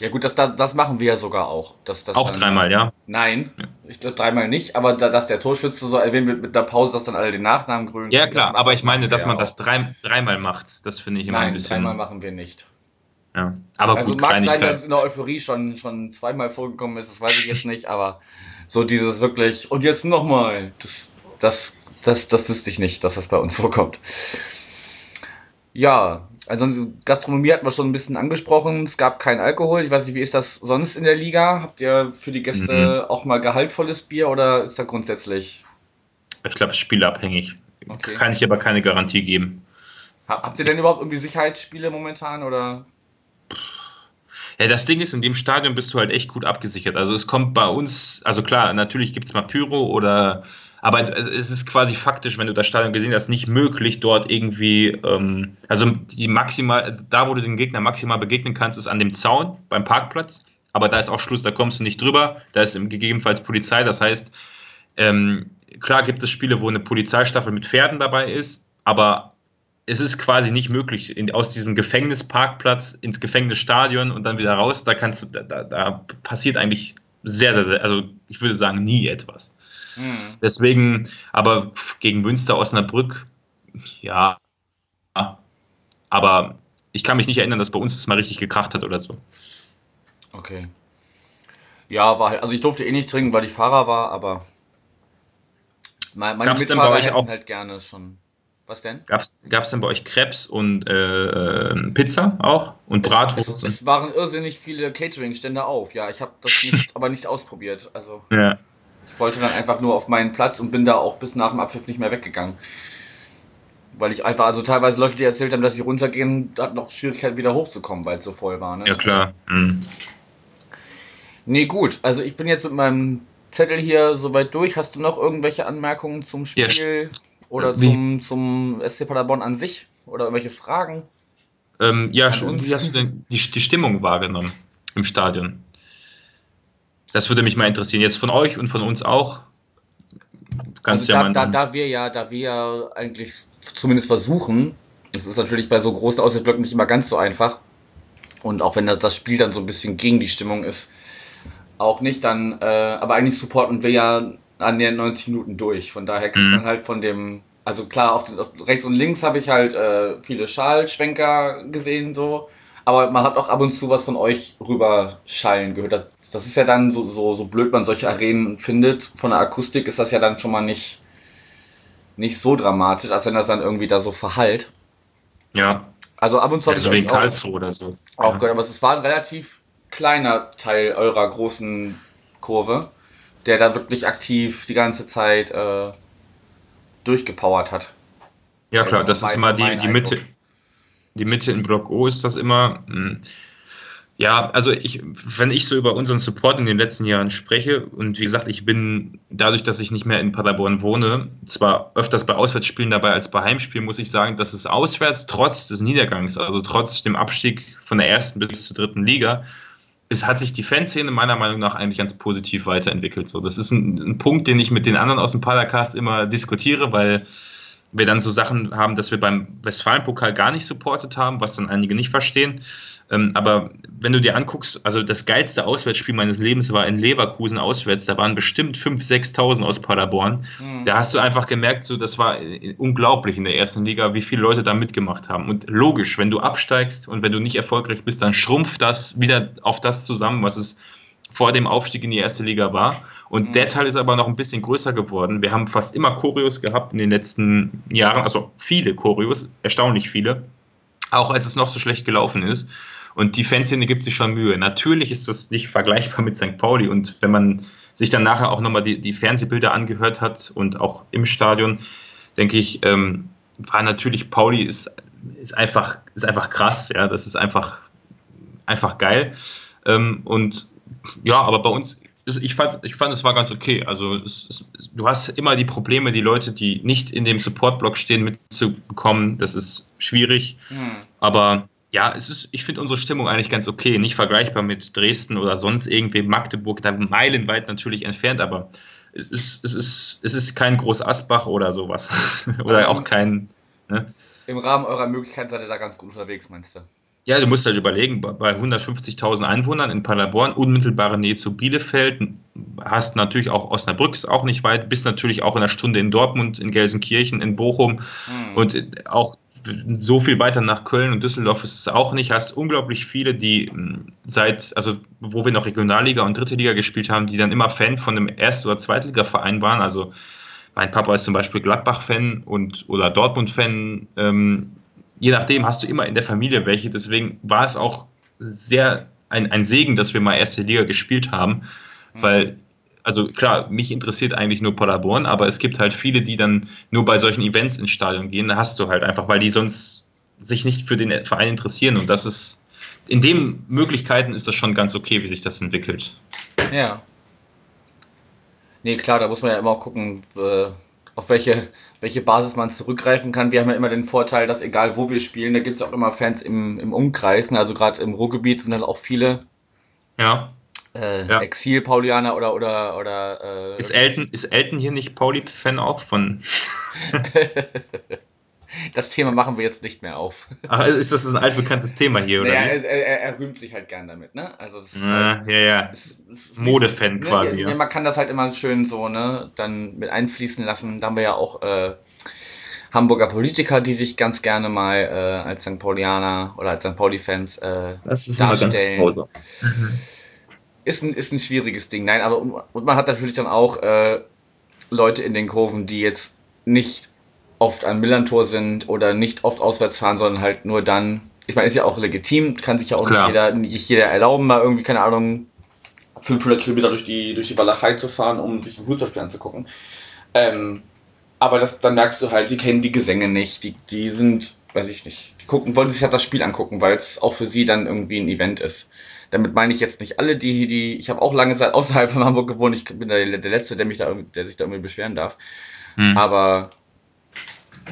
Ja gut, das, das, das machen wir ja sogar auch. Dass, das Auch dann, dreimal, ja. Nein, ich glaube dreimal nicht, aber da, dass der Torschütze so erwähnt wird mit der Pause, dass dann alle den Nachnamen grün. Ja, klar, aber ich meine, dass man das drei, dreimal macht, das finde ich immer ein Nein, bisschen. dreimal machen wir nicht. Ja. Aber Also gut, mag sein, dass es in der Euphorie schon, schon zweimal vorgekommen ist, das weiß ich jetzt nicht, aber so dieses wirklich, und jetzt nochmal, das, das, das, das wüsste ich nicht, dass das bei uns vorkommt. Ja, ansonsten Gastronomie hatten wir schon ein bisschen angesprochen, es gab keinen Alkohol, ich weiß nicht, wie ist das sonst in der Liga? Habt ihr für die Gäste auch mal gehaltvolles Bier oder ist da grundsätzlich, Ich glaube, es ist spielabhängig. Okay. Kann ich aber keine Garantie geben. Ha- habt ihr denn überhaupt irgendwie Sicherheitsspiele momentan oder? Ja, das Ding ist, in dem Stadion bist du halt echt gut abgesichert. Also es kommt bei uns, also klar, natürlich gibt es mal Pyro oder, aber es ist quasi faktisch, wenn du das Stadion gesehen hast, nicht möglich, dort irgendwie, ähm, also die maximal, also da wo du den Gegner maximal begegnen kannst, ist an dem Zaun beim Parkplatz. Aber da ist auch Schluss, da kommst du nicht drüber. Da ist gegebenenfalls Polizei. Das heißt, ähm, klar gibt es Spiele, wo eine Polizeistaffel mit Pferden dabei ist, aber es ist quasi nicht möglich, in, aus diesem Gefängnisparkplatz ins Gefängnisstadion und dann wieder raus. Da kannst du, da, da, da passiert eigentlich sehr, sehr, sehr, also ich würde sagen, nie etwas. Hm. Deswegen, aber gegen Münster, Osnabrück, ja, aber ich kann mich nicht erinnern, dass bei uns das mal richtig gekracht hat oder so. Okay. Ja, war halt, also ich durfte eh nicht trinken, weil ich Fahrer war, aber mein- meine Gab's denn Mitfahrer bei euch auch- halt gerne schon. Was denn? Gab es denn bei euch Krebs und äh, Pizza auch? Und Es, Bratwurst? es, es waren irrsinnig viele Catering-Stände auf. Ja, ich habe das nicht, aber nicht ausprobiert. Also ja. Ich wollte dann einfach nur auf meinen Platz und bin da auch bis nach dem Abpfiff nicht mehr weggegangen. Weil ich einfach, also teilweise Leute, die erzählt haben, dass sie runtergehen, hatten noch Schwierigkeiten wieder hochzukommen, weil es so voll war. Ne? ja, klar. Mhm. Nee, gut. Also ich bin jetzt mit meinem Zettel hier soweit durch. Hast du noch irgendwelche Anmerkungen zum Ja, Spiel oder wie- zum, zum SC Paderborn an sich? Oder irgendwelche Fragen? Ähm, ja, wie hast du denn die, die Stimmung wahrgenommen im Stadion? Das würde mich mal interessieren. Jetzt von euch und von uns auch. kannst also ja da, mal. da, da wir ja, da wir ja eigentlich zumindest versuchen, das ist natürlich bei so großen Auswärtsblöcken nicht immer ganz so einfach. Und auch wenn das Spiel dann so ein bisschen gegen die Stimmung ist, auch nicht, dann, äh, aber eigentlich supporten wir ja an den 90 Minuten durch. Von daher kriegt Mhm. man halt von dem, also klar, auf, den, auf rechts und links habe ich halt äh, viele Schalschwenker gesehen, so. Aber man hat auch ab und zu was von euch rüberschallen gehört. Das, ist ja dann so, so, so blöd man solche Arenen findet. Von der Akustik ist das ja dann schon mal nicht, nicht so dramatisch, als wenn das dann irgendwie da so verhallt. ja, Also ab und zu also wegen Karlsruhe oder so. auch ja. gehört, aber es war ein relativ kleiner Teil eurer großen Kurve, der da wirklich aktiv die ganze Zeit äh, durchgepowert hat. ja, klar, Also das ist immer die, die Mitte. Eindruck. Die Mitte in Block O ist das immer. hm. Ja, also ich, wenn ich so über unseren Support in den letzten Jahren spreche, und wie gesagt, ich bin dadurch, dass ich nicht mehr in Paderborn wohne, zwar öfters bei Auswärtsspielen dabei als bei Heimspielen, muss ich sagen, dass es auswärts trotz des Niedergangs, also trotz dem Abstieg von der ersten bis zur dritten Liga, es hat sich die Fanszene meiner Meinung nach eigentlich ganz positiv weiterentwickelt. So, das ist ein, ein Punkt, den ich mit den anderen aus dem Padercast immer diskutiere, weil wir dann so Sachen haben, dass wir beim Westfalenpokal gar nicht supportet haben, was dann einige nicht verstehen. Ähm, aber wenn du dir anguckst, also das geilste Auswärtsspiel meines Lebens war in Leverkusen auswärts, da waren bestimmt 5.000, 6.000 aus Paderborn. Mhm. Da hast du einfach gemerkt, so, das war äh, unglaublich in der ersten Liga, wie viele Leute da mitgemacht haben. Und logisch, wenn du absteigst und wenn du nicht erfolgreich bist, dann schrumpft das wieder auf das zusammen, was es vor dem Aufstieg in die erste Liga war. Und Mhm. der Teil ist aber noch ein bisschen größer geworden. Wir haben fast immer Choreos gehabt in den letzten Jahren, also viele Choreos, erstaunlich viele, auch als es noch so schlecht gelaufen ist. Und die Fanszene gibt sich schon Mühe. Natürlich ist das nicht vergleichbar mit St. Pauli. Und wenn man sich dann nachher auch nochmal die, die Fernsehbilder angehört hat und auch im Stadion, denke ich, ähm, war natürlich Pauli ist, ist, einfach, ist einfach krass. Ja, das ist einfach, einfach geil. Ähm, und ja, aber bei uns, ich fand, ich fand, es war ganz okay. Also es, es, du hast immer die Probleme, die Leute, die nicht in dem Support-Block stehen, mitzubekommen. Das ist schwierig. Hm. Aber ja, es ist, ich finde unsere Stimmung eigentlich ganz okay. Nicht vergleichbar mit Dresden oder sonst irgendwie Magdeburg, da meilenweit natürlich entfernt, aber es ist, es ist, es ist kein Groß Asbach oder sowas. oder auch kein. Ne? Im Rahmen eurer Möglichkeiten seid ihr da ganz gut unterwegs, meinst du? Ja, du musst halt überlegen, bei- bei 150.000 Einwohnern in Paderborn, unmittelbare Nähe zu Bielefeld, hast natürlich auch Osnabrück, ist auch nicht weit, bist natürlich auch in einer Stunde in Dortmund, in Gelsenkirchen, in Bochum Hm. und auch so viel weiter nach Köln und Düsseldorf ist es auch nicht. Hast unglaublich viele, die mh, seit, also wo wir noch Regionalliga und dritte Liga gespielt haben, die dann immer Fan von einem Erst- oder Zweitligaverein waren. Also mein Papa ist zum Beispiel Gladbach-Fan und oder Dortmund-Fan. Ähm, je nachdem hast du immer in der Familie welche. Deswegen war es auch sehr ein, ein Segen, dass wir mal erste Liga gespielt haben, weil also klar, mich interessiert eigentlich nur Paderborn, aber es gibt halt viele, die dann nur bei solchen Events ins Stadion gehen. Da hast du halt einfach, weil die sonst sich nicht für den Verein interessieren. Und das ist, in den Möglichkeiten ist das schon ganz okay, wie sich das entwickelt. Ja. Nee, klar, da muss man ja immer auch gucken, äh, auf welche, welche Basis man zurückgreifen kann. Wir haben ja immer den Vorteil, dass egal wo wir spielen, da gibt es auch immer Fans im, im Umkreis. ne? Also gerade im Ruhrgebiet sind halt auch viele Ja. äh, Ja. Exil-Paulianer oder oder oder äh, Ist Elton, ist Elton hier nicht Pauli-Fan auch von. das Thema machen wir jetzt nicht mehr auf. Ach, ist das ein altbekanntes Thema hier, oder? Naja, wie? er, er, rühmt sich halt gern damit, ne? Also das ist Ja, halt, ja, ja. Modefan nicht- quasi, Ne, ja. ja. Man kann das halt immer schön so, ne, dann mit einfließen lassen. Da haben wir ja auch äh, Hamburger Politiker, die sich ganz gerne mal äh, als St. Paulianer oder als St. Pauli-Fans äh, Das ist darstellen. grausam. ist ein, ist ein schwieriges Ding. Nein, aber und und man hat natürlich dann auch äh, Leute in den Kurven, die jetzt nicht oft am Millantor sind oder nicht oft auswärts fahren, sondern halt nur dann. Ich meine, ist ja auch legitim, kann sich ja auch Klar. nicht jeder, nicht jeder erlauben, mal irgendwie, keine Ahnung, 500 Kilometer durch die, durch die Walachei zu fahren, um sich ein Fußballspiel anzugucken. Ähm, aber das, dann merkst du halt, sie kennen die Gesänge nicht, die, die sind, weiß ich nicht, die gucken, wollen sich halt das Spiel angucken, weil es auch für sie dann irgendwie ein Event ist. Damit meine ich jetzt nicht alle, die, die, ich habe auch lange Zeit außerhalb von Hamburg gewohnt, ich bin der, der Letzte, der mich da, der sich da irgendwie beschweren darf. Hm. Aber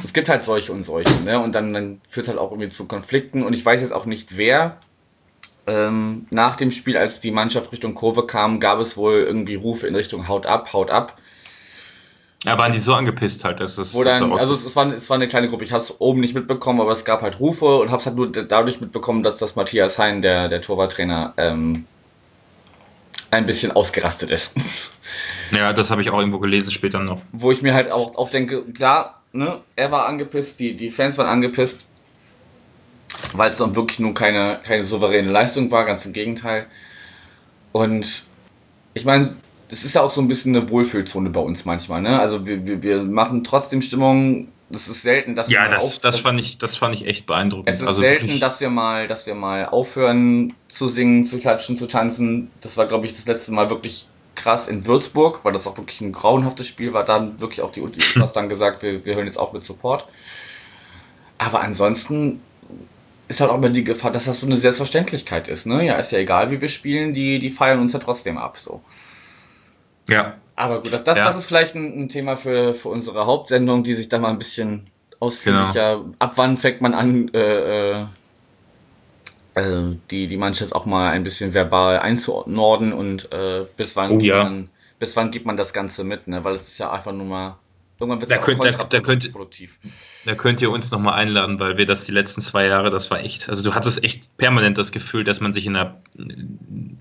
es gibt halt solche und solche, ne? Und dann, dann führt halt auch irgendwie zu Konflikten. Und ich weiß jetzt auch nicht, wer. Ähm, nach dem Spiel, als die Mannschaft Richtung Kurve kam, gab es wohl irgendwie Rufe in Richtung Haut ab, Haut ab. Ja, waren die so angepisst halt, dass es. Wo dann, also es war, es war eine kleine Gruppe, ich habe es oben nicht mitbekommen, aber es gab halt Rufe und habe es halt nur dadurch mitbekommen, dass das Matthias Hein, der, der Torwarttrainer, ähm, ein bisschen ausgerastet ist. Ja, das habe ich auch irgendwo gelesen später noch. Wo ich mir halt auch, auch denke, klar, ne, er war angepisst, die, die Fans waren angepisst, weil es dann wirklich nur keine, keine souveräne Leistung war, ganz im Gegenteil. Und ich meine, das ist ja auch so ein bisschen eine Wohlfühlzone bei uns manchmal, ne? Also wir, wir, wir machen trotzdem Stimmung. Das ist selten, dass ja, wir das, auf, das, fand ich, das fand ich echt beeindruckend. Es ist also selten, wirklich, dass wir mal, dass wir mal aufhören zu singen, zu klatschen, zu tanzen. Das war, glaube ich, das letzte Mal wirklich krass in Würzburg, weil das auch wirklich ein grauenhaftes Spiel war. Da haben wirklich auch die Ultras dann gesagt, wir, wir hören jetzt auch mit Support. Aber ansonsten ist halt auch immer die Gefahr, dass das so eine Selbstverständlichkeit ist. Ne? Ja, ist ja egal, wie wir spielen, die, die feiern uns ja trotzdem ab. So. ja, Aber gut, das, das, Ja. das ist vielleicht ein, ein Thema für, für unsere Hauptsendung, die sich da mal ein bisschen ausführlicher. Genau. Ab wann fängt man an, äh, äh, äh, die, die Mannschaft auch mal ein bisschen verbal einzuordnen und äh, bis wann Oh, gibt ja. man, bis wann gibt man das Ganze mit, ne? Weil es ist ja einfach nur mal. Irgendwann wird Da es könnt- da- da könnt- produktiv. Da könnt ihr uns nochmal einladen, weil wir das die letzten zwei Jahre, das war echt, also du hattest echt permanent das Gefühl, dass man sich in einer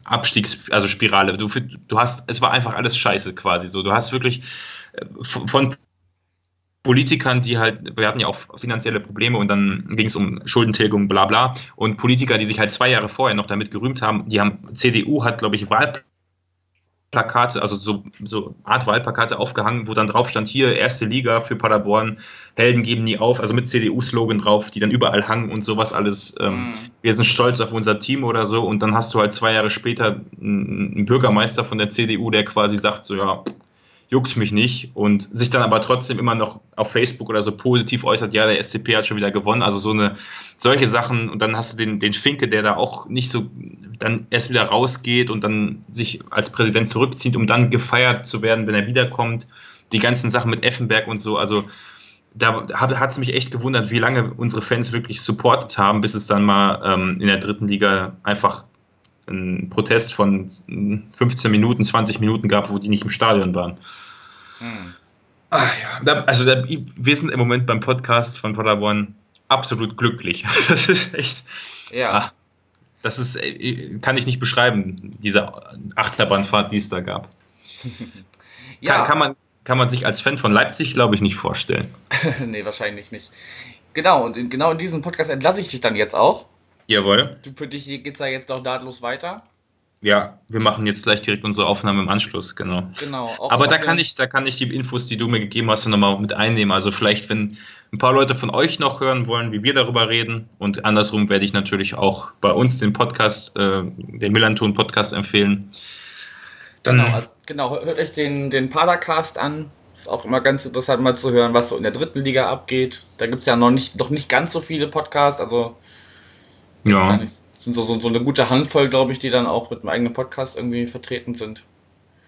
Abstiegs-, also Spirale, du, du hast, es war einfach alles scheiße quasi so. Du hast wirklich äh, von Politikern, die halt, wir hatten ja auch finanzielle Probleme und dann ging es um Schuldentilgung, bla bla. Und Politiker, die sich halt zwei Jahre vorher noch damit gerühmt haben, die haben, CDU hat, glaube ich, Wahlplakate, also so, so Art Wahlplakate aufgehangen, wo dann drauf stand, hier, erste Liga für Paderborn, Helden geben nie auf, also mit CDU-Slogan drauf, die dann überall hangen und sowas alles. Ähm, Mhm. Wir sind stolz auf unser Team oder so. Und dann hast du halt zwei Jahre später einen einen Bürgermeister von der CDU, der quasi sagt, so ja, juckt mich nicht und sich dann aber trotzdem immer noch auf Facebook oder so positiv äußert, ja, der SCP hat schon wieder gewonnen. Also so eine, solche Sachen und dann hast du den, den Finke, der da auch nicht so, dann erst wieder rausgeht und dann sich als Präsident zurückzieht, um dann gefeiert zu werden, wenn er wiederkommt. Die ganzen Sachen mit Effenberg und so, also da hat es mich echt gewundert, wie lange unsere Fans wirklich supportet haben, bis es dann mal ähm, in der dritten Liga einfach einen Protest von 15 Minuten, 20 Minuten gab, wo die nicht im Stadion waren. Hm. Ah, ja. Also da, wir sind im Moment beim Podcast von Paderborn absolut glücklich. Das ist echt, Ja. Ah, das ist, äh, kann ich nicht beschreiben, diese Achterbahnfahrt, die es da gab. ja. Kann, kann, man, kann man sich als Fan von Leipzig, glaube ich, nicht vorstellen. nee, wahrscheinlich nicht. Genau, und in, genau in diesem Podcast entlasse ich dich dann jetzt auch. Jawohl. Du- Für dich geht's ja jetzt noch nahtlos weiter. Ja, wir machen jetzt gleich direkt unsere Aufnahme im Anschluss, genau. Genau. Aber da kann ich, da kann ich die Infos, die du mir gegeben hast, nochmal mit einnehmen. Also vielleicht, wenn ein paar Leute von euch noch hören wollen, wie wir darüber reden. Und andersrum werde ich natürlich auch bei uns den Podcast, äh, den Millanton Podcast empfehlen. Dann, Genau, also, genau, hört euch den, den Padercast an. Ist auch immer ganz interessant mal zu hören, was so in der dritten Liga abgeht. Da gibt's ja noch nicht, noch nicht ganz so viele Podcasts, also ja, nicht, sind so, so, so eine gute Handvoll, glaube ich, die dann auch mit einem eigenen Podcast irgendwie vertreten sind.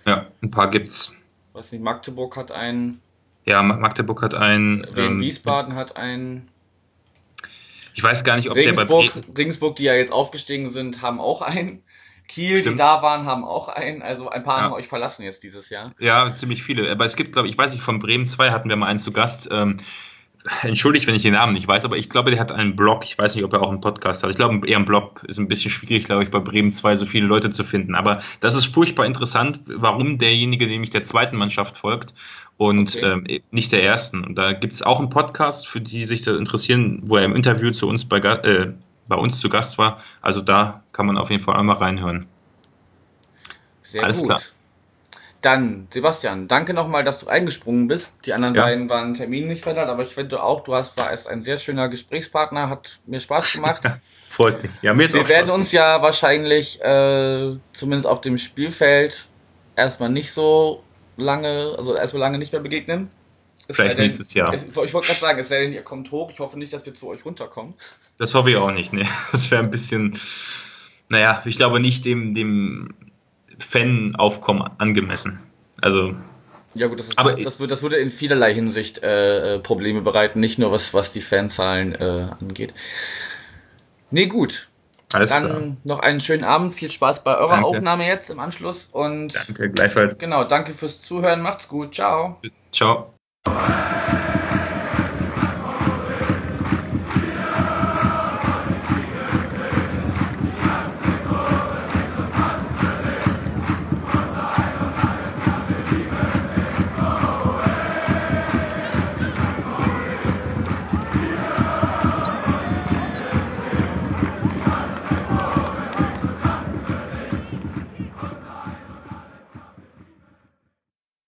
ja, ein paar gibt's. Weiß nicht, Magdeburg hat einen, Ja, Ma- Magdeburg hat einen. Wien Ähm, Wiesbaden hat einen, ich weiß gar nicht, ob der bei Regensburg, Regensburg, die ja jetzt aufgestiegen sind, haben auch einen. Kiel, die Stimmt. da waren, haben auch einen. Also ein paar Ja. haben euch verlassen jetzt dieses Jahr. Ja, ziemlich viele. Aber es gibt, glaube ich, ich weiß nicht, von Bremen 2 hatten wir mal einen zu Gast. Ähm, entschuldigt, wenn ich den Namen nicht weiß, aber ich glaube, der hat einen Blog. Ich weiß nicht, ob er auch einen Podcast hat. Ich glaube, eher ein Blog ist ein bisschen schwierig, glaube ich, bei Bremen 2 so viele Leute zu finden. Aber das ist furchtbar interessant, warum derjenige nämlich der zweiten Mannschaft folgt und Okay. ähm, nicht der ersten. Und da gibt es auch einen Podcast, für die sich da interessieren, wo er im Interview zu uns bei, äh, bei uns zu Gast war. Also da kann man auf jeden Fall einmal reinhören. Sehr Alles gut. klar. Dann, Sebastian, danke nochmal, dass du eingesprungen bist. Die anderen Ja. beiden waren Termin nicht verändert, aber ich finde auch, du hast, warst ein sehr schöner Gesprächspartner, hat mir Spaß gemacht. Freut mich. Ja, mir jetzt Wir auch werden Spaß uns ja wahrscheinlich, äh, zumindest auf dem Spielfeld, erstmal nicht so lange, also erstmal lange nicht mehr begegnen. Es Vielleicht denn- nächstes Jahr. Es, ich wollte gerade sagen, es sei denn, ihr kommt hoch. Ich hoffe nicht, dass wir zu euch runterkommen. Das hoffe ich auch nicht. Nee. Das wäre ein bisschen, naja, ich glaube nicht dem, dem Fan-Aufkommen angemessen. Also, Ja gut, das, ist, Aber das, das, würde, das würde in vielerlei Hinsicht äh, äh, Probleme bereiten, nicht nur was, was die Fanzahlen äh, angeht. Nee, gut. alles Dann klar. noch einen schönen Abend, viel Spaß bei eurer Danke. Aufnahme jetzt im Anschluss und Danke, gleichfalls. genau, danke fürs Zuhören, macht's gut, ciao. Ciao.